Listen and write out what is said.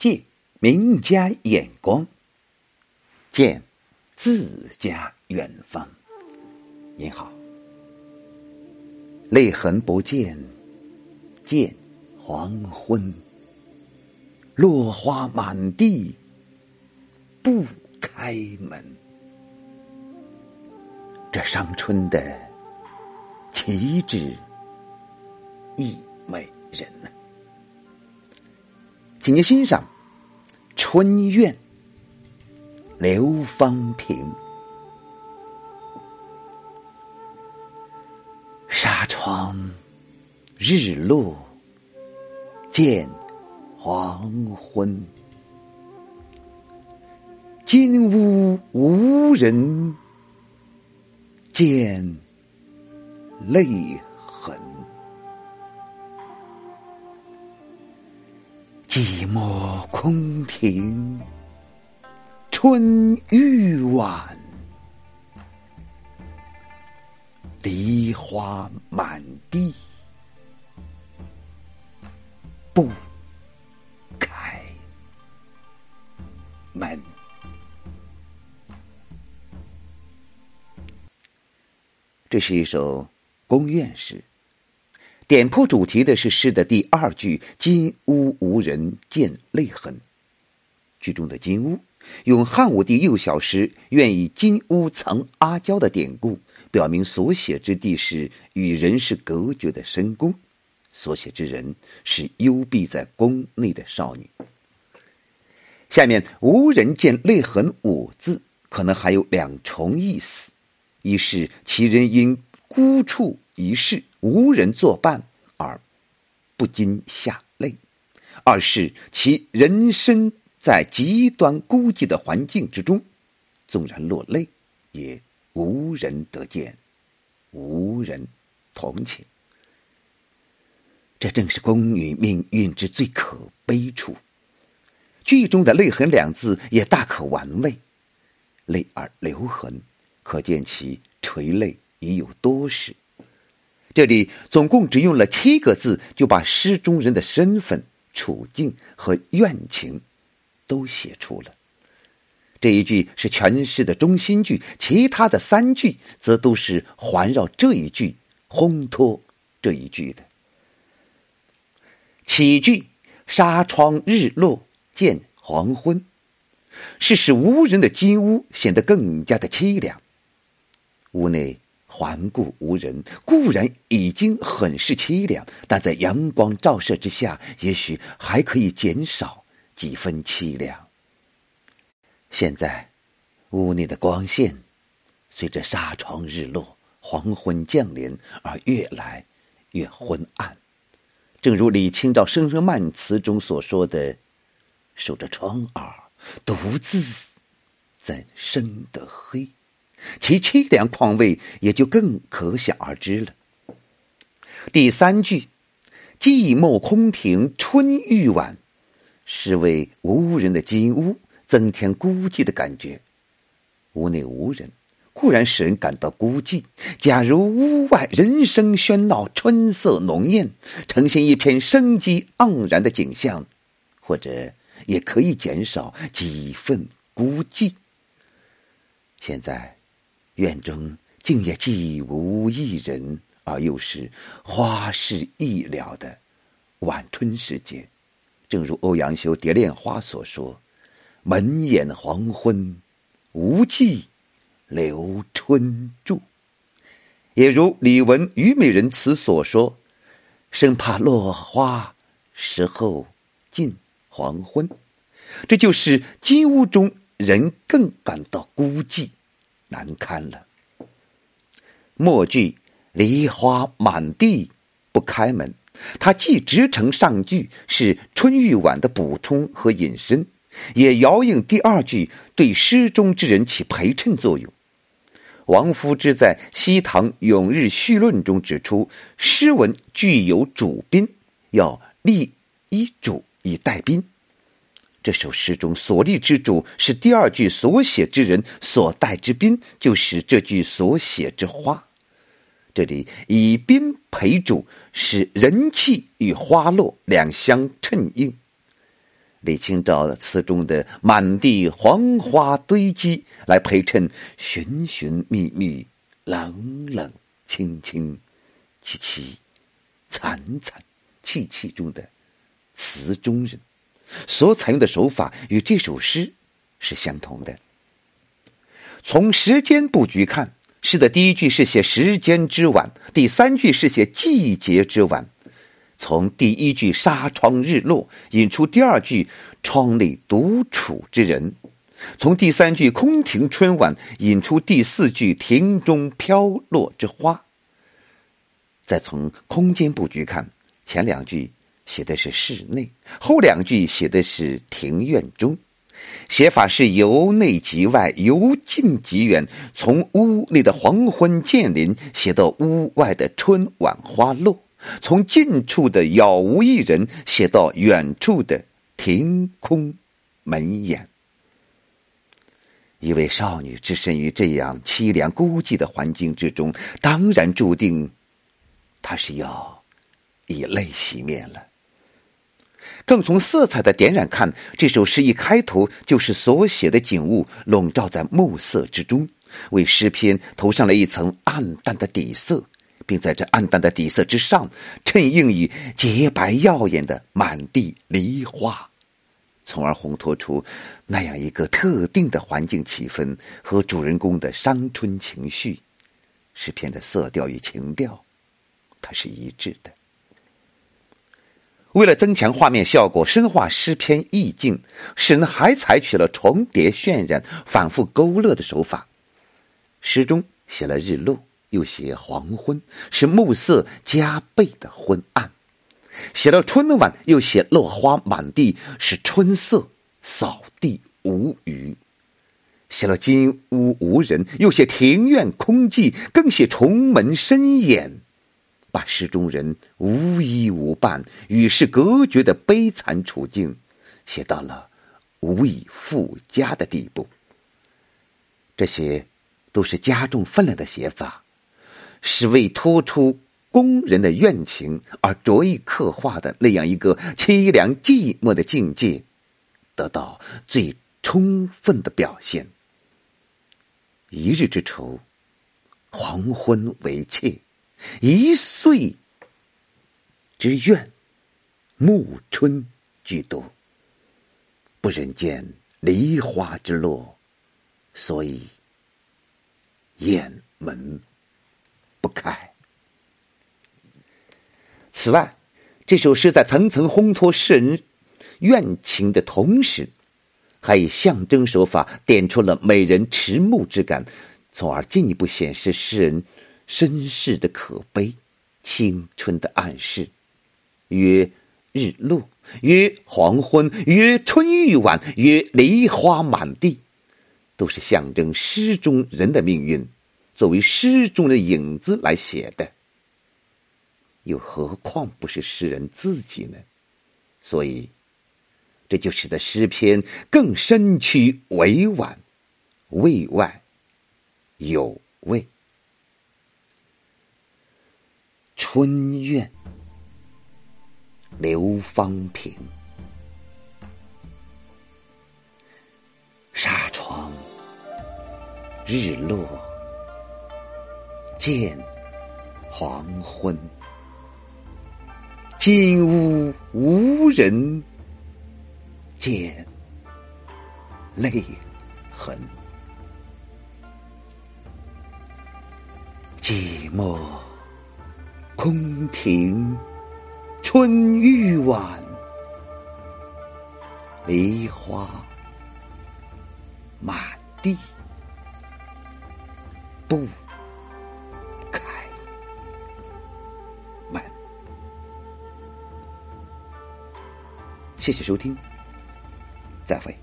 借名家眼光，见自家远方。您好，泪痕不见，见黄昏。落花满地，不开门。这伤春的旗帜亦美人呢？请您欣赏《春怨》，刘方平。纱窗日落见黄昏，金屋无人见泪寂寞空庭，春欲晚，梨花满地，不开门。这是一首宫怨诗。点破主题的是诗的第二句“金屋无人见泪痕”。句中的“金屋”用汉武帝幼小时愿以金屋藏阿娇的典故，表明所写之地是与人世隔绝的深宫，所写之人是幽闭在宫内的少女。下面“无人见泪痕”五字可能还有两重意思：一是其人因孤处一事。无人作伴而不禁下泪；二是其人生在极端孤寂的环境之中，纵然落泪，也无人得见，无人同情。这正是宫女命运之最可悲处。剧中的“泪痕”两字也大可玩味，“泪而留痕”，可见其垂泪已有多时。这里总共只用了七个字，就把诗中人的身份、处境和怨情都写出了。这一句是全诗的中心句，其他的三句则都是环绕这一句、烘托这一句的。起句“纱窗日落见黄昏”，是使无人的金屋显得更加的凄凉。屋内。环顾无人，固然已经很是凄凉，但在阳光照射之下，也许还可以减少几分凄凉。现在，屋内的光线随着纱窗日落、黄昏降临而越来越昏暗，正如李清照《声声慢》词中所说的：“守着窗儿，独自怎生得黑？”其凄凉况味也就更可想而知了。第三句“寂寞空庭春欲晚”，是为无人的金屋增添孤寂的感觉。屋内无人，固然使人感到孤寂。假如屋外人声喧闹，春色浓艳，呈现一片生机盎然的景象，或者也可以减少几分孤寂。现在。院中竟也既无一人，而又是花事易了的晚春时节。正如欧阳修《蝶恋花》所说：“门掩黄昏，无计留春住。”也如李玟《虞美人》词所说：“生怕落花时候近黄昏。”这就是金屋中人更感到孤寂。难堪了。末句“梨花满地不开门”，它既直承上句是春欲晚的补充和引申，也遥应第二句对诗中之人起陪衬作用。王夫之在《西唐永日序论》中指出，诗文具有主宾，要立一主以待宾。这首诗中所立之主是第二句所写之人，所带之宾就是这句所写之花。这里以宾陪主，使人气与花落两相衬应。李清照词中的“满地黄花堆积”来陪衬寻寻觅觅、冷冷清清、凄凄惨惨戚戚中的词中人，所采用的手法与这首诗是相同的。从时间布局看，诗的第一句是写时间之晚，第三句是写季节之晚。从第一句“纱窗日落”引出第二句“窗内独处之人”，从第三句“空庭春晚”引出第四句“庭中飘落之花”。再从空间布局看，前两句写的是室内，后两句写的是庭院中，写法是由内及外，由近及远，从屋内的黄昏渐临写到屋外的春晚花落。从近处的杳无一人写到远处的庭空门掩，一位少女置身于这样凄凉孤寂的环境之中，当然注定，她是要以泪洗面了。更从色彩的点染看，这首诗一开头就是所写的景物笼罩在暮色之中，为诗篇涂上了一层暗淡的底色。并在这暗淡的底色之上，衬映以洁白耀眼的满地梨花，从而烘托出那样一个特定的环境气氛和主人公的伤春情绪。诗篇的色调与情调，它是一致的。为了增强画面效果，深化诗篇意境，诗人还采取了重叠渲染、反复勾勒的手法。诗中写了日落。又写黄昏，是暮色加倍的昏暗；写了春晚，又写落花满地，是春色扫地无余；写了金屋无人，又写庭院空寂，更写重门深掩，把诗中人无依无伴、与世隔绝的悲惨处境写到了无以复加的地步。这些都是加重分量的写法。是为突出工人的怨情而着意刻画的那样一个凄凉寂寞的境界，得到最充分的表现。一日之愁，黄昏为妾；一岁之怨，暮春居多。不忍见梨花之落，所以雁门。不开。此外，这首诗在层层烘托诗人怨情的同时，还以象征手法点出了美人迟暮之感，从而进一步显示诗人身世的可悲、青春的暗示。曰日落，曰黄昏，曰春欲晚，曰梨花满地，都是象征诗中人的命运。作为诗中的影子来写的，又何况不是诗人自己呢？所以，这就使得诗篇更深曲委婉，味外有味。春怨，刘方平，纱窗，日落。见黄昏，金屋无人，见泪痕。寂寞空庭，春欲晚，梨花满地，不开。谢谢收听，再会。